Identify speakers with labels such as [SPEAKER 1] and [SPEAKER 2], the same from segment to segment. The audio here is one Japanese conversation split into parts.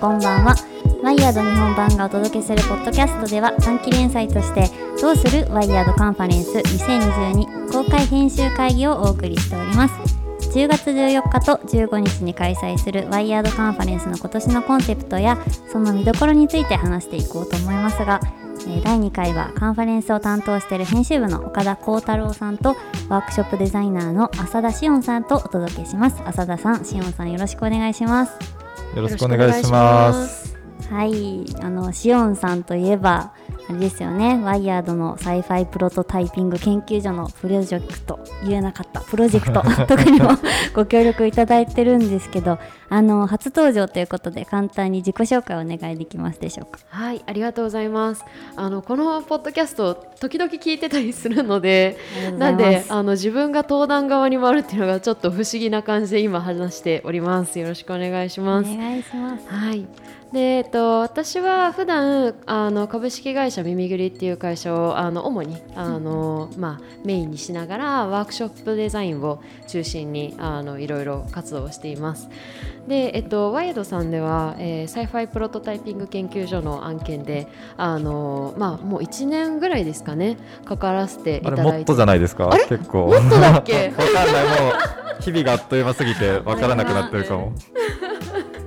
[SPEAKER 1] こんばんは。ワイヤード日本版がお届けするポッドキャストでは短期連載としてどうするワイヤードカンファレンス2022公開編集会議をお送りしております。10月14日と15日に開催するワイヤードカンファレンスの今年のコンセプトやその見どころについて話していこうと思いますが第2回はカンファレンスを担当している編集部の岡田幸太郎さんとワークショップデザイナーの浅田志音さんとお届けします。浅田さん志音さんよろしくお願いします。
[SPEAKER 2] よろしくお願いします。
[SPEAKER 1] はい。あのシオンさんといえばあれですよね。ワイヤードのサイファイプロトタイピング研究所のプロジェクト言えなかったプロジェクト。とかにもご協力いただいてるんですけどあの初登場ということで簡単に自己紹介をお願いできますでしょうか？
[SPEAKER 3] はいありがとうございます。あのこのポッドキャスト時々聞いてたりするのでなんであの自分が登壇側に回るっていうのがちょっと不思議な感じで今話しております。よろしくお願いします。
[SPEAKER 1] お願いします。
[SPEAKER 3] はいでえっと、私は普段あの株式会社耳ぐりっていう会社をあの主にあの、まあ、メインにしながらワークショップデザインを中心にあのいろいろ活動しています。で、えっと、ワイドさんでは、えー、サイファイプロトタイピング研究所の案件であの、まあ、もう1年ぐらいですかね関わらせていただいて。
[SPEAKER 2] もっとじゃないですか？結構。
[SPEAKER 3] もっとだっけ？
[SPEAKER 2] わかんない。もう日々があっという間すぎてわからなくなってるかも。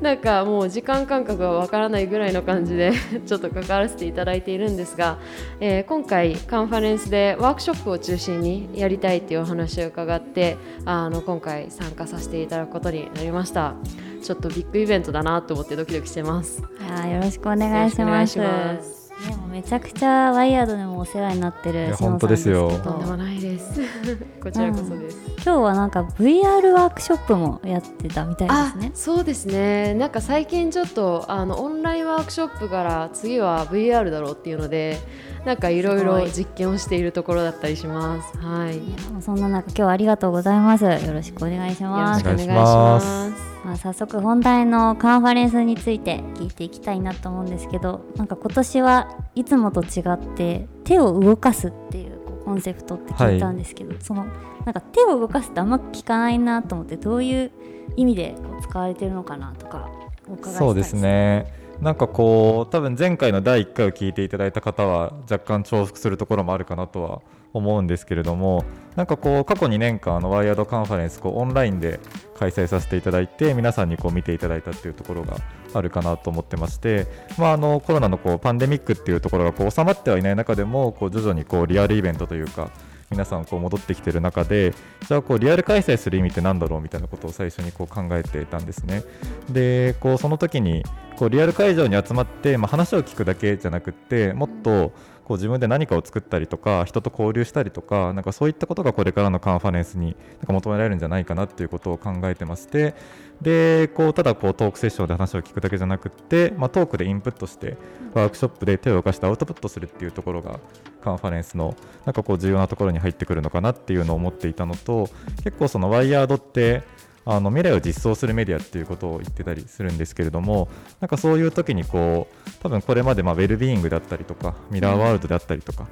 [SPEAKER 3] なんかもう時間感覚がわからないぐらいの感じで ちょっと関わらせていただいているんですが、えー、今回カンファレンスでワークショップを中心にやりたいっていうお話を伺ってあの今回参加させていただくことになりました。ちょっとビッグイベントだなと思ってドキドキしてます。
[SPEAKER 1] いやよろしくお願いしますでもめちゃくちゃワイヤードでもお世話になってる
[SPEAKER 2] 本当ですよ
[SPEAKER 3] とんでもないです こちらこそです、
[SPEAKER 1] うん、今日はなんか VR ワークショップもやってたみたいですね
[SPEAKER 3] そうですねなんか最近ちょっとあのオンラインワークショップから次は VR だろうっていうのでなんかいろいろ実験をしているところだったりします。はい。い
[SPEAKER 1] そんな中今日はありがとうございます。よろしくお願いします。
[SPEAKER 3] よろしくお願いします。
[SPEAKER 1] まあ早速本題のカンファレンスについて聞いていきたいなと思うんですけど、なんか今年はいつもと違って手を動かすっていうコンセプトって聞いたんですけど、はい、そのなんか手を動かすってあんま聞かないなと思ってどういう意味でこう使われてるのかなとかお伺いしたいです
[SPEAKER 2] そうですね。なんかこう多分前回の第1回を聞いていただいた方は若干重複するところもあるかなとは思うんですけれどもなんかこう過去2年間のワイヤードカンファレンスこうオンラインで開催させていただいて皆さんにこう見ていただいたっていうところがあるかなと思ってまして、まあ、あのコロナのこうパンデミックっていうところがこう収まってはいない中でもこう徐々にこうリアルイベントというか皆さんこう戻ってきてる中でじゃあこうリアル開催する意味って何だろうみたいなことを最初にこう考えていたんですね。でこうその時にこうリアル会場に集まって、まあ、話を聞くだけじゃなくてもっとこう自分で何かを作ったりとか人と交流したりとかなんかそういったことがこれからのカンファレンスになんか求められるんじゃないかなっていうことを考えてましてでこうただこうトークセッションで話を聞くだけじゃなくて、まあ、トークでインプットしてワークショップで手を動かしてアウトプットするっていうところがカンファレンスのなんかこう重要なところに入ってくるのかなっていうのを思っていたのと結構そのワイヤードってあの未来を実装するメディアっていうことを言ってたりするんですけれどもなんかそういう時にこう多分これまでまあウェルビーイングだったりとかミラーワールドだったりとか、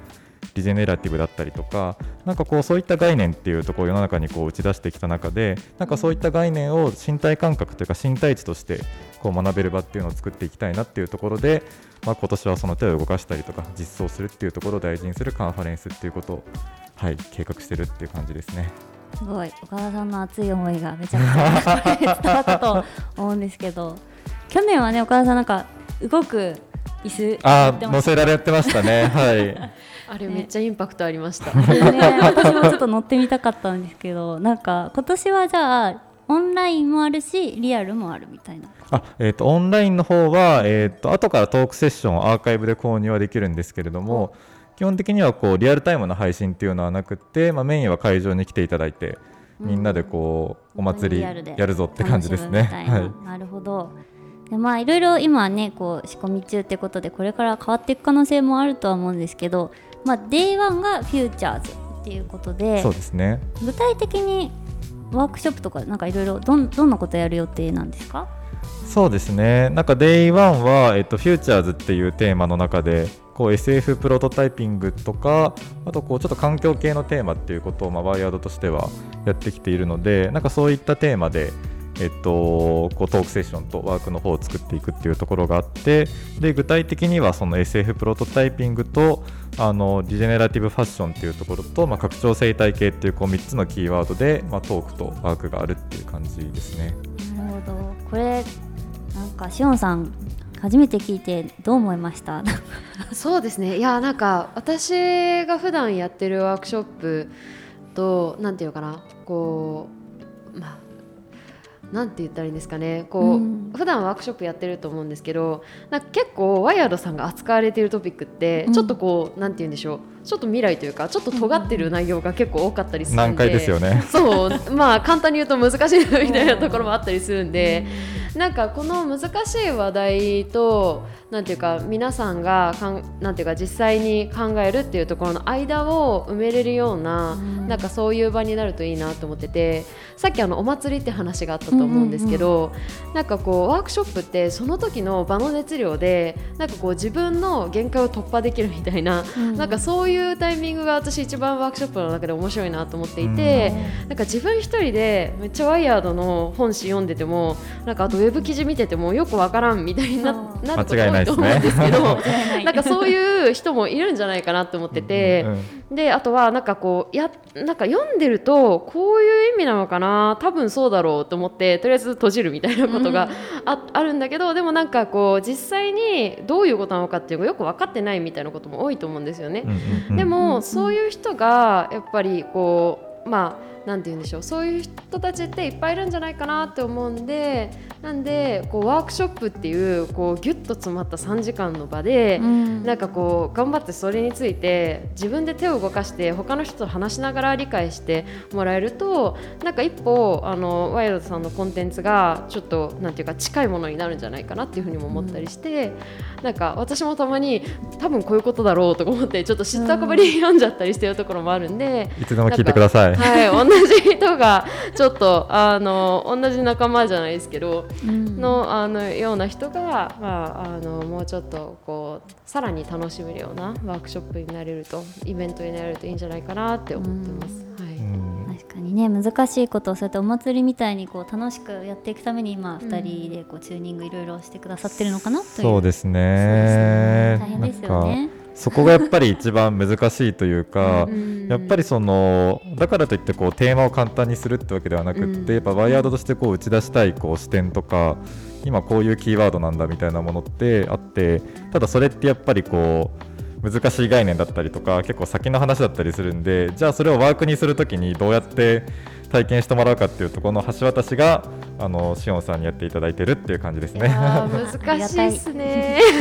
[SPEAKER 2] リジェネラティブだったりとかなんかこうそういった概念っていうところを世の中にこう打ち出してきた中でなんかそういった概念を身体感覚というか身体値としてこう学べる場っていうのを作っていきたいなっていうところで、まあ、今年はその手を動かしたりとか実装するっていうところを大事にするカンファレンスっていうことを、はい、計画してるっていう感じですね。
[SPEAKER 1] すごい岡田さんの熱い思いがめちゃくちゃ伝わったと思うんですけど 去年はね岡田さんなんか動く椅子
[SPEAKER 2] あ乗せられてましたね。はい。
[SPEAKER 3] あれめっちゃインパクトありました、
[SPEAKER 1] ね、私もちょっと乗ってみたかったんですけど なんか今年はじゃあオンラインもあるしリアルもあるみたいな。
[SPEAKER 2] あ、えーと、オンラインの方は、えーと、後からトークセッションをアーカイブで購入はできるんですけれども、基本的にはこうリアルタイムの配信っていうのはなくて、まあ、メインは会場に来ていただいてみんなでこうお祭りやるぞって感じですね。
[SPEAKER 1] はい、なるほど。でまあいろいろ今ねこう仕込み中ってことでこれから変わっていく可能性もあるとは思うんですけど、まあ、Day1 がフューチャーズっていうことで
[SPEAKER 2] そうですね。
[SPEAKER 1] 具体的にワークショップとかなんかいろいろどんどんなことやる予定なんですか？
[SPEAKER 2] そうですね。なんか Day1 は、えっと、フューチャーズっていうテーマの中でこう SF プロトタイピングとかあとこうちょっと環境系のテーマっていうことを、まあ、ワイヤードとしてはやってきているのでなんかそういったテーマで、えっと、こうトークセッションとワークの方を作っていくっていうところがあってで具体的にはその SF プロトタイピングとあのディジェネラティブファッションっていうところと、まあ、拡張生態系っていうこう3つのキーワードで、まあ、トークとワークがあるっていう感じですね。
[SPEAKER 1] なるほどこれなんかしおんさん初めて聞いてどう思いました？
[SPEAKER 3] そうですね。いやなんか私が普段やってるワークショップとなんていうかなこうまあなんて言ったらいいんですかね。こう、うん、普段ワークショップやってると思うんですけどなんか結構ワイヤードさんが扱われているトピックって、ちょっとこうなんて言うんでしょう。ちょっと未来というかちょっと尖ってる内容が結構多かったりするんで、
[SPEAKER 2] 難解ですよね
[SPEAKER 3] そう。まあ簡単に言うと難しいみたいなところもあったりするんで、なんかこの難しい話題となんていうか皆さんがかんなんていうか実際に考えるっていうところの間を埋めれるような、なんかそういう場になるといいなと思っててさっきあのお祭りって話があったと思うんですけど、なんかこうワークショップってその時の場の熱量でなんかこう自分の限界を突破できるみたいな、なんかそういうタイミングが私一番ワークショップの中で面白いなと思っていて、なんか自分一人でめっちゃワイヤードの本誌読んでてもなんかあとウェブ記事見ててもよくわからんみたいにななること多いと思うんですけど なんかそういう人もいるんじゃないかなと思ってて、であとはなんかこうやなんか読んでるとこういう意味なのかな多分そうだろうと思ってとりあえず閉じるみたいなことがあ,、あるんだけどでもなんかこう実際にどういうことなのかっていうのがよく分かってないみたいなことも多いと思うんですよね。でもそういう人がやっぱりこうまあなんて言うんでしょうそういう人たちっていっぱいいるんじゃないかなって思うんでなんでこうワークショップっていうこうギュッと詰まった3時間の場で、うん、なんかこう頑張ってそれについて自分で手を動かして他の人と話しながら理解してもらえるとなんか一歩あのワイルドさんのコンテンツがちょっとなんていうか近いものになるんじゃないかなっていうふうにも思ったりして、うん、なんか私もたまに多分こういうことだろうとか思ってちょっと知ったかぶり読んじゃったりしてるところもあるんで、
[SPEAKER 2] いつでも聞いてください。
[SPEAKER 3] はい同じ人がちょっとあの同じ仲間じゃないですけど、うん、のあのような人が、まあ、あのもうちょっとこうさらに楽しめるようなワークショップになれるとイベントになれるといいんじゃないかなって思ってます。はい。
[SPEAKER 1] 確かにね難しいことをそうやってお祭りみたいにこう楽しくやっていくために今2人でこうチューニングいろいろしてくださってるのかなという、
[SPEAKER 2] そうですね。
[SPEAKER 1] 大変ですよね。
[SPEAKER 2] そこがやっぱり一番難しいというか、やっぱりそのだからといってこうテーマを簡単にするってわけではなくって、やっぱワイヤードとしてこう打ち出したいこう視点とか今こういうキーワードなんだみたいなものってあってただそれってやっぱりこう難しい概念だったりとか結構先の話だったりするんでじゃあそれをワークにするときにどうやって体験してもらうかっていうところの橋渡しがあのしおんさんにやっていただいてるっていう感じですね。
[SPEAKER 3] 難しいですね。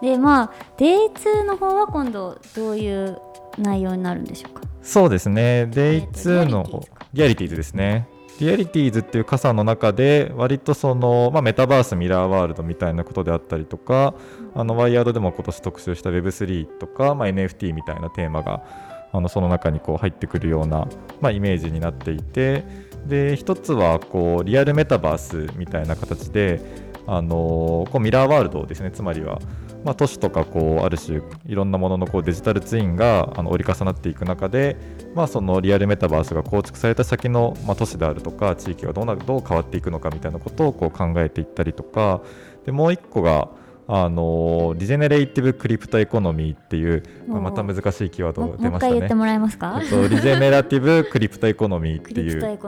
[SPEAKER 1] でまあ Day2 の方は今度どういう内容になるんでしょうか？
[SPEAKER 2] そうですね。Day2 のリアリティーズですね。リアリティーズっていう傘の中で割とその、まあ、メタバースミラーワールドみたいなことであったりとかあのワイヤードでも今年特集した Web3 とか、まあ、NFT みたいなテーマがあのその中にこう入ってくるような、まあ、イメージになっていてで一つはこうリアルメタバースみたいな形であのこうミラーワールドですねつまりはまあ、都市とかこうある種いろんなもののこうデジタルツインがあの折り重なっていく中で、まあ、そのリアルメタバースが構築された先の、まあ、都市であるとか地域がどうなどう変わっていくのかみたいなことをこう考えていったりとかでもう一個があの regenerative crypto economy っていう、また難しいキーワード出ましたね。
[SPEAKER 1] 言ってもらえますか、
[SPEAKER 2] えっと、 regenerative crypto economy っていう。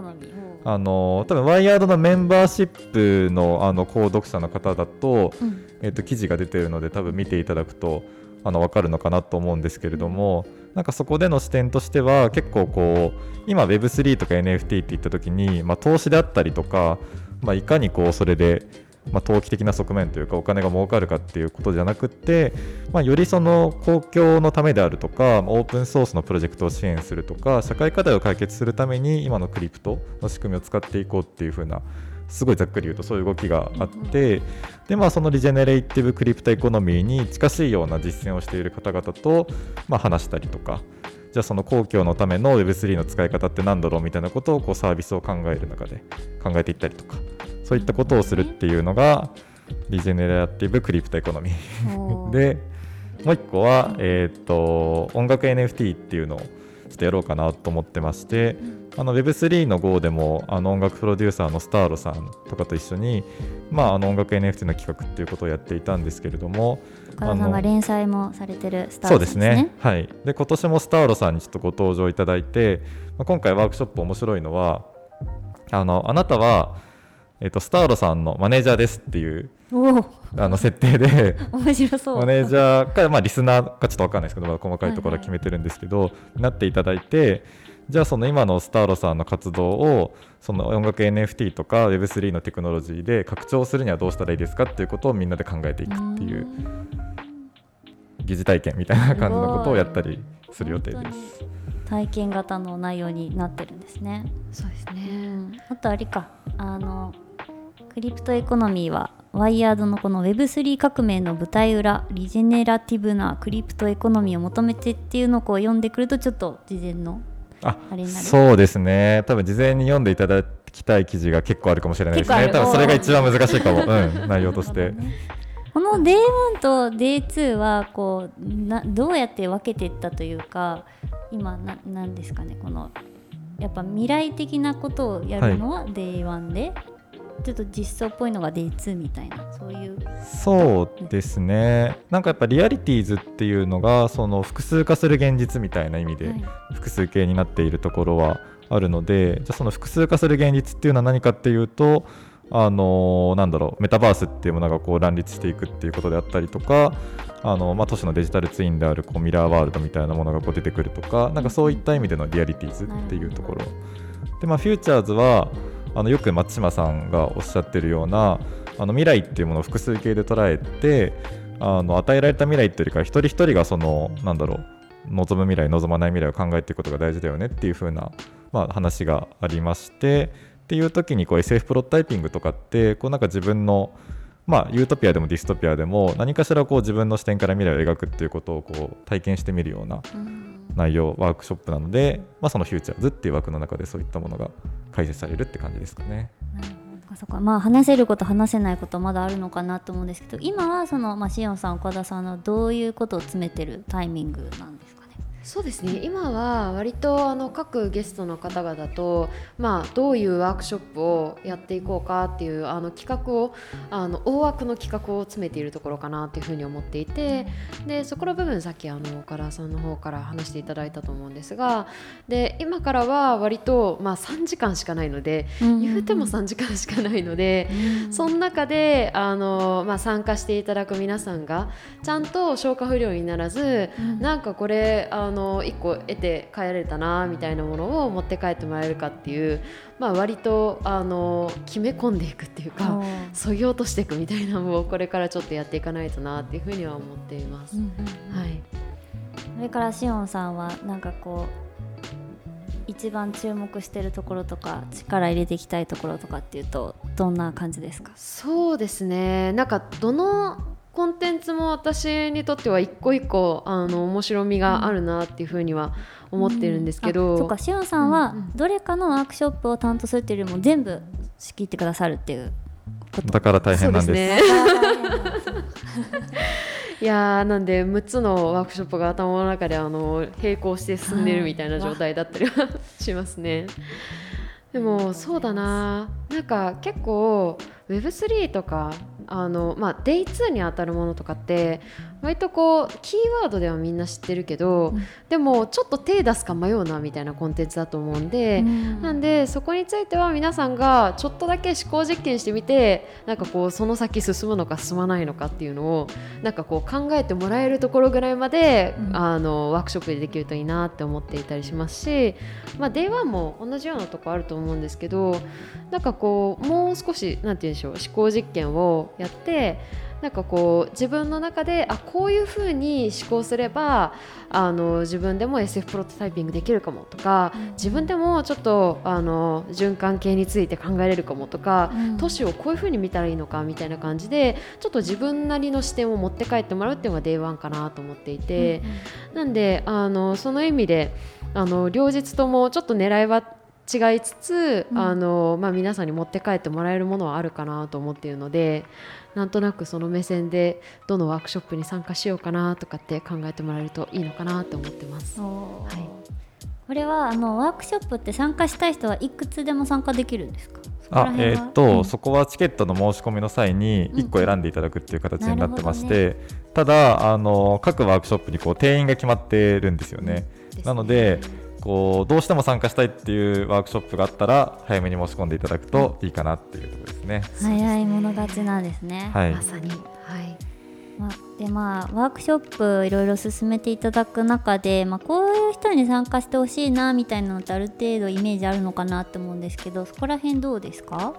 [SPEAKER 2] あの多分ワイヤードのメンバーシップのあの購読者の方だと、うん、えっと、記事が出てるので多分見ていただくとあの分かるのかなと思うんですけれども、なんかそこでの視点としては結構こう今 Web3 とか NFT って言った時に、まあ、投資であったりとか、まあ、いかにこうそれでまあ、投機的な側面というかお金が儲かるかっていうことじゃなくって、まあ、よりその公共のためであるとかオープンソースのプロジェクトを支援するとか社会課題を解決するために今のクリプトの仕組みを使っていこうっていう風なすごいざっくり言うとそういう動きがあって、でまあ、その regenerative crypto economy に近しいような実践をしている方々と、まあ、話したりとかじゃあその公共のための Web3 の使い方って何だろうみたいなことをこうサービスを考える中で考えていったりとかそういったことをするっていうのが regenerative crypto economy。でもう一個は、えーと、音楽 NFT っていうのをちょっとやろうかなと思ってましてあの Web3 の Go でもあの音楽プロデューサーのスターロさんとかと一緒に、まあ、あの音楽 NFT の企画っていうことをやっていたんですけれども
[SPEAKER 1] 岡田さんが連載もされてるスター
[SPEAKER 2] そうですね。はい。で今年もスターロさんにちょっとご登場いただいて、まあ、今回ワークショップ面白いのはあのあなたは、えっと、スターロさんのマネージャーですっていうあの設定で
[SPEAKER 1] 面白そう。
[SPEAKER 2] マネージャーか、まあ、リスナーかちょっと分かんないですけど、まだ細かいところは決めてるんですけど、はいはい、なっていただいてじゃあその今のスターロさんの活動をその音楽 NFT とか Web3 のテクノロジーで拡張するにはどうしたらいいですかっていうことをみんなで考えていくっていう疑似体験みたいな感じのことをやったりする予定です。
[SPEAKER 1] 体験型の内容になってるんですね。
[SPEAKER 3] そうですね、うん、
[SPEAKER 1] あとあれか。あのクリプトエコノミーはワイヤードのこの Web3 革命の舞台裏リジェネラティブなクリプトエコノミーを求めてっていうのをこう読んでくるとちょっと事前の
[SPEAKER 2] あれになる。そうですね。多分事前に読んでいただきたい記事が結構あるかもしれないですね。多分それが一番難しいかも、う。ん、内容として。
[SPEAKER 1] この Day1 と Day2 はこうなどうやって分けていったというか今ななんですかね。このやっぱ未来的なことをやるのは Day1 で、ちょっと実装っぽいのが Day2 みたいな。そういう。
[SPEAKER 2] そうですね。なんかやっぱリアリティーズっていうのがその複数化する現実みたいな意味で複数形になっているところはあるので、はい、じゃあその複数化する現実っていうのは何かっていうとあのなんだろうメタバースっていうものがこう乱立していくっていうことであったりとかあの、まあ、都市のデジタルツインであるこうミラーワールドみたいなものがこう出てくるとかなんかそういった意味でのリアリティーズっていうところ。で、まあ、フューチャーズはあのよく松島さんがおっしゃってるようなあの未来っていうものを複数形で捉えてあの与えられた未来っていうよりか一人一人がそのなんだろう望む未来望まない未来を考えていくことが大事だよねっていう風な、まあ、話がありましてっていう時にこう SF プロトタイピングとかってこうなんか自分のまあ、ユートピアでもディストピアでも何かしらこう自分の視点から未来を描くっていうことをこう体験してみるような内容、ワークショップなので、まあ、そのフューチャーズっていう枠の中でそういったものが解説されるって感じですかね。
[SPEAKER 1] そか。まあ話せること話せないことまだあるのかなと思うんですけど今はその、まあ、シオンさん岡田さんのどういうことを詰めてるタイミングなんですか？
[SPEAKER 3] そうですね。今は割とあの各ゲストの方々と、まあ、どういうワークショップをやっていこうかっていうあの企画をあの大枠の企画を詰めているところかなというふうに思っていてでそこの部分さっきあの岡田さんの方から話していただいたと思うんですがで今からは割と、まあ、3時間しかないので、言うても3時間しかないので、その中であの、まあ、参加していただく皆さんがちゃんと消化不良にならず、なんかこれあのの1個得て帰られたなみたいなものを持って帰ってもらえるかっていう、まあ、割とあの決め込んでいくっていうかそぎ落としていくみたいなのをこれからちょっとやっていかないとなっていうふうには思っています。うんうん、はい、
[SPEAKER 1] それからしおんさんはなんかこう一番注目してるところとか力入れていきたいところとかっていうとどんな感じですか？
[SPEAKER 3] そうですね。なんかどのコンテンツも私にとっては一個一個あの面白みがあるなっていうふうには思ってるんですけど、
[SPEAKER 1] うん、そうかしおんさんはどれかのワークショップを担当するっていうよりも全部仕切ってくださるっていう
[SPEAKER 2] こと。だから大変なんです。ね。
[SPEAKER 3] いやなんで6つのワークショップが頭の中であの並行して進んでるみたいな状態だったりはしますね。でもそうだな。なんか結構 Web3 とかあの、まあ、デイ2に当たるものとかって割とこうキーワードではみんな知ってるけど、うん、でもちょっと手出すか迷うなみたいなコンテンツだと思うんで、うん、なんでそこについては皆さんがちょっとだけ思考実験してみてなんかこうその先進むのか進まないのかっていうのをなんかこう考えてもらえるところぐらいまで、うん、あのワークショップでできるといいなって思っていたりしますし、まあ、Day1 も同じようなとこあると思うんですけどなんかこうもう少しなんて言うんでしょう思考実験をやってなんかこう自分の中であこういうふうに思考すればあの自分でも SF プロトタイピングできるかもとか、うん、自分でもちょっとあの循環系について考えれるかもとか、うん、都市をこういうふうに見たらいいのかみたいな感じでちょっと自分なりの視点を持って帰ってもらうっていうのが Day1 かなと思っていて、うん、なんであのその意味であの両日ともちょっと狙いは違いつつ、うん、あのまあ、皆さんに持って帰ってもらえるものはあるかなと思っているのでなんとなくその目線でどのワークショップに参加しようかなとかって考えてもらえるといいのかなと思ってます。は
[SPEAKER 1] い。これはあのワークショップって参加したい人はいくつでも参加できるんですか？
[SPEAKER 2] あえーっと、
[SPEAKER 1] うん。
[SPEAKER 2] そこはチケットの申し込みの際に1個選んでいただくっていう形になってまし
[SPEAKER 1] な
[SPEAKER 2] て、ただあの各ワークショップにこう定員が決まってるんですよね。なのでこうどうしても参加したいっていうワークショップがあったら早めに申し込んでいただくといいかなっていうところですね。
[SPEAKER 1] 早い者勝ちなんですね、
[SPEAKER 2] はい。
[SPEAKER 3] ま、さに。はい。
[SPEAKER 1] まあ、でまあワークショップいろいろ進めていただく中で、まあ、こういう人に参加してほしいなみたいなのってある程度イメージあるのかなって思うんですけどそこら辺どうですか？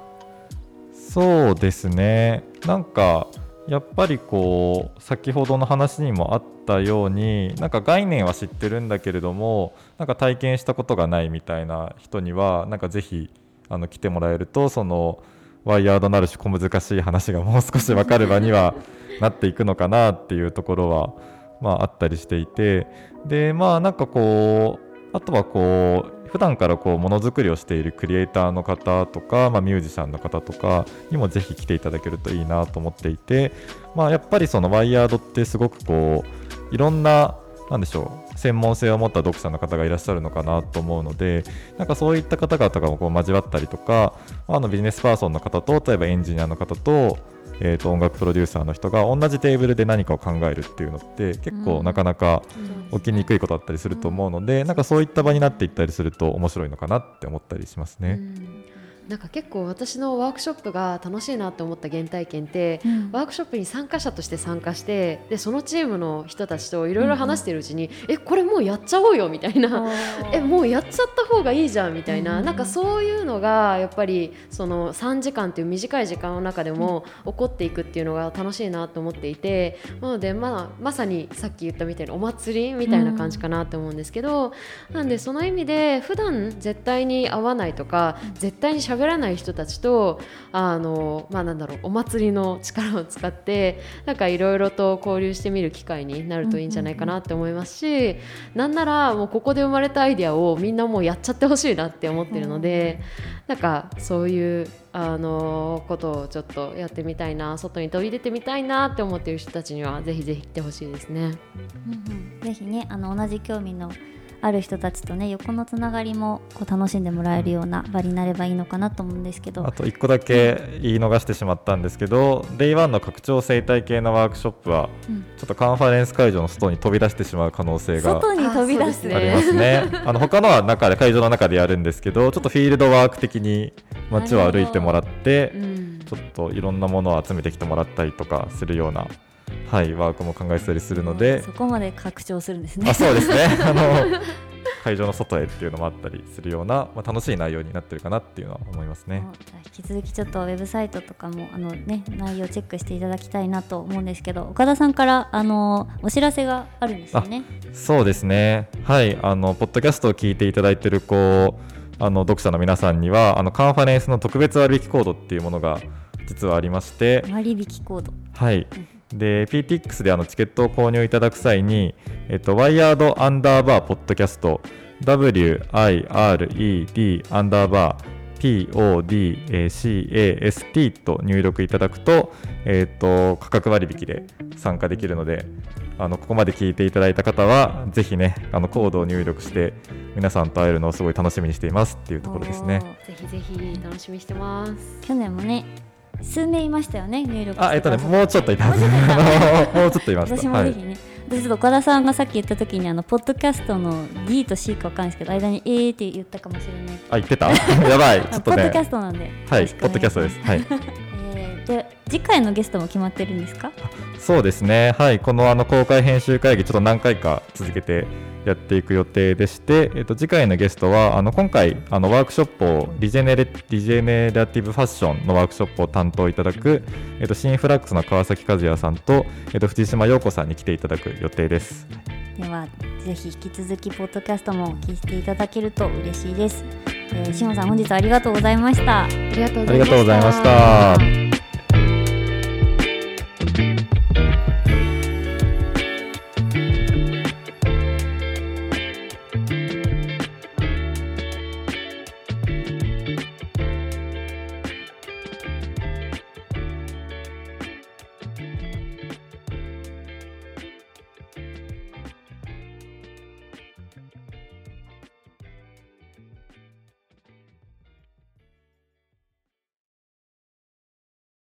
[SPEAKER 2] そうですね。なんかやっぱりこう先ほどの話にもあったようになんか概念は知ってるんだけれどもなんか体験したことがないみたいな人にはなんかぜひあの来てもらえるとそのワイヤードなるし小難しい話がもう少し分かる場にはなっていくのかなっていうところは、まあ、あったりしていて。でまあなんかこうあとはこう普段からこうものづくりをしているクリエイターの方とか、まあ、ミュージシャンの方とかにもぜひ来ていただけるといいなと思っていて、まあ、やっぱりそのワイヤードってすごくこういろんななんでしょう専門性を持った読者の方がいらっしゃるのかなと思うのでなんかそういった方々がこう交わったりとかあのビジネスパーソンの方と例えばエンジニアの方と,、えー、と音楽プロデューサーの人が同じテーブルで何かを考えるっていうのって結構なかなか起きにくいことだったりすると思うので、なんかそういった場になっていったりすると面白いのかなって思ったりしますね。
[SPEAKER 3] うんなんか結構私のワークショップが楽しいなって思った原体験って、
[SPEAKER 1] うん。
[SPEAKER 3] ワークショップに参加者として参加してでそのチームの人たちといろいろ話してるうちに、えこれもうやっちゃおうよみたいな。えもうやっちゃった方がいいじゃんみたいな、
[SPEAKER 1] うん。
[SPEAKER 3] なんかそういうのがやっぱりその3時間っていう短い時間の中でも起こっていくっていうのが楽しいなと思っていてなので、まあ、まさにさっき言ったみたいなお祭りみたいな感じかなと思うんですけど、なんでその意味で普段絶対に会わないとか絶対に喋らない人たちとあの、まあ、なんだろうお祭りの力を使ってなんかいろいろと交流してみる機会になるといいんじゃないかなって思いますし、なんならもうここで生まれたアイデアをみんなもうやっちゃってほしいなって思ってるので、なんかそういうあのことをちょっとやってみたいな外に飛び出てみたいなって思っている人たちにはぜひぜひ来てほしいですね。
[SPEAKER 1] うんうん。ぜひねあの同じ興味のある人たちとね横のつながりもこう楽しんでもらえるような場になればいいのかなと思うんですけど。
[SPEAKER 2] あと1個だけ言い逃してしまったんですけど Day1 の拡張生態系のワークショップは
[SPEAKER 1] うん。
[SPEAKER 2] ちょっとカンファレンス会場の外に飛び出してしまう可能性が
[SPEAKER 1] 外に飛び出す
[SPEAKER 3] あ
[SPEAKER 2] りますね。あの他のは中で会場の中でやるんですけどちょっとフィールドワーク的に街を歩いてもらって
[SPEAKER 3] うん。
[SPEAKER 2] ちょっといろんなものを集めてきてもらったりとかするような、はい、ワークも考えてたりするので
[SPEAKER 1] そこまで拡張するんですね
[SPEAKER 2] あそうですね あの会場の外へっていうのもあったりするような、まあ、楽しい内容になってるかなっていうのは思いますね。
[SPEAKER 1] 引き続きちょっとウェブサイトとかもあの、ね、内容チェックしていただきたいなと思うんですけど岡田さんからあのお知らせがあるんですよね。
[SPEAKER 2] そうですね。はい、あのポッドキャストを聞いていただいているこうあの読者の皆さんにはあのカンファレンスの特別割引コードっていうものが実はありまして、
[SPEAKER 1] 割引コード
[SPEAKER 2] はい。で PTX であのチケットを購入いただく際に、えっと、ワイヤードアンダーバーポッドキャスト WIRED アンダーバー PODCAST と入力いただくと,、えっと価格割引で参加できるのであのここまで聞いていただいた方はぜひねあのコードを入力して皆さんと会えるのをすごい楽しみにしていますっていうところですね。
[SPEAKER 3] ぜひぜひ楽しみにしてます。
[SPEAKER 1] 去年もね数名いましたよね入力
[SPEAKER 2] あえっとねもうちょっといた
[SPEAKER 1] もうちょっとい
[SPEAKER 2] ました。
[SPEAKER 1] 私もぜひね、私ちょっと岡田さんがさっき言った時にあのポッドキャストの D と C かわかんないですけど間に A って言ったかもしれない
[SPEAKER 2] あ、言ってた？やばい。ちょっとね
[SPEAKER 1] ポッドキ。ャストなんで
[SPEAKER 2] はい、ポッドキャストです。はい。
[SPEAKER 1] えーで次回のゲストも決まってるんですか？
[SPEAKER 2] そうですね。はい、このあの公開編集会議、ちょっと何回か続けてやっていく予定でして、えっと、次回のゲストは、あの今回、あのワークショップをリジェネレ、リジェネラティブファッションのワークショップを担当いただく、えっと、シンフラックスの川崎和也さんと、えっと、藤島陽子さんに来ていただく予定です。
[SPEAKER 1] ではぜひ引き続きポッドキャストも聞いていただけると嬉しいです、えー、しほさん本日はありがとうございました
[SPEAKER 3] ありがとう
[SPEAKER 2] ありがとうございました。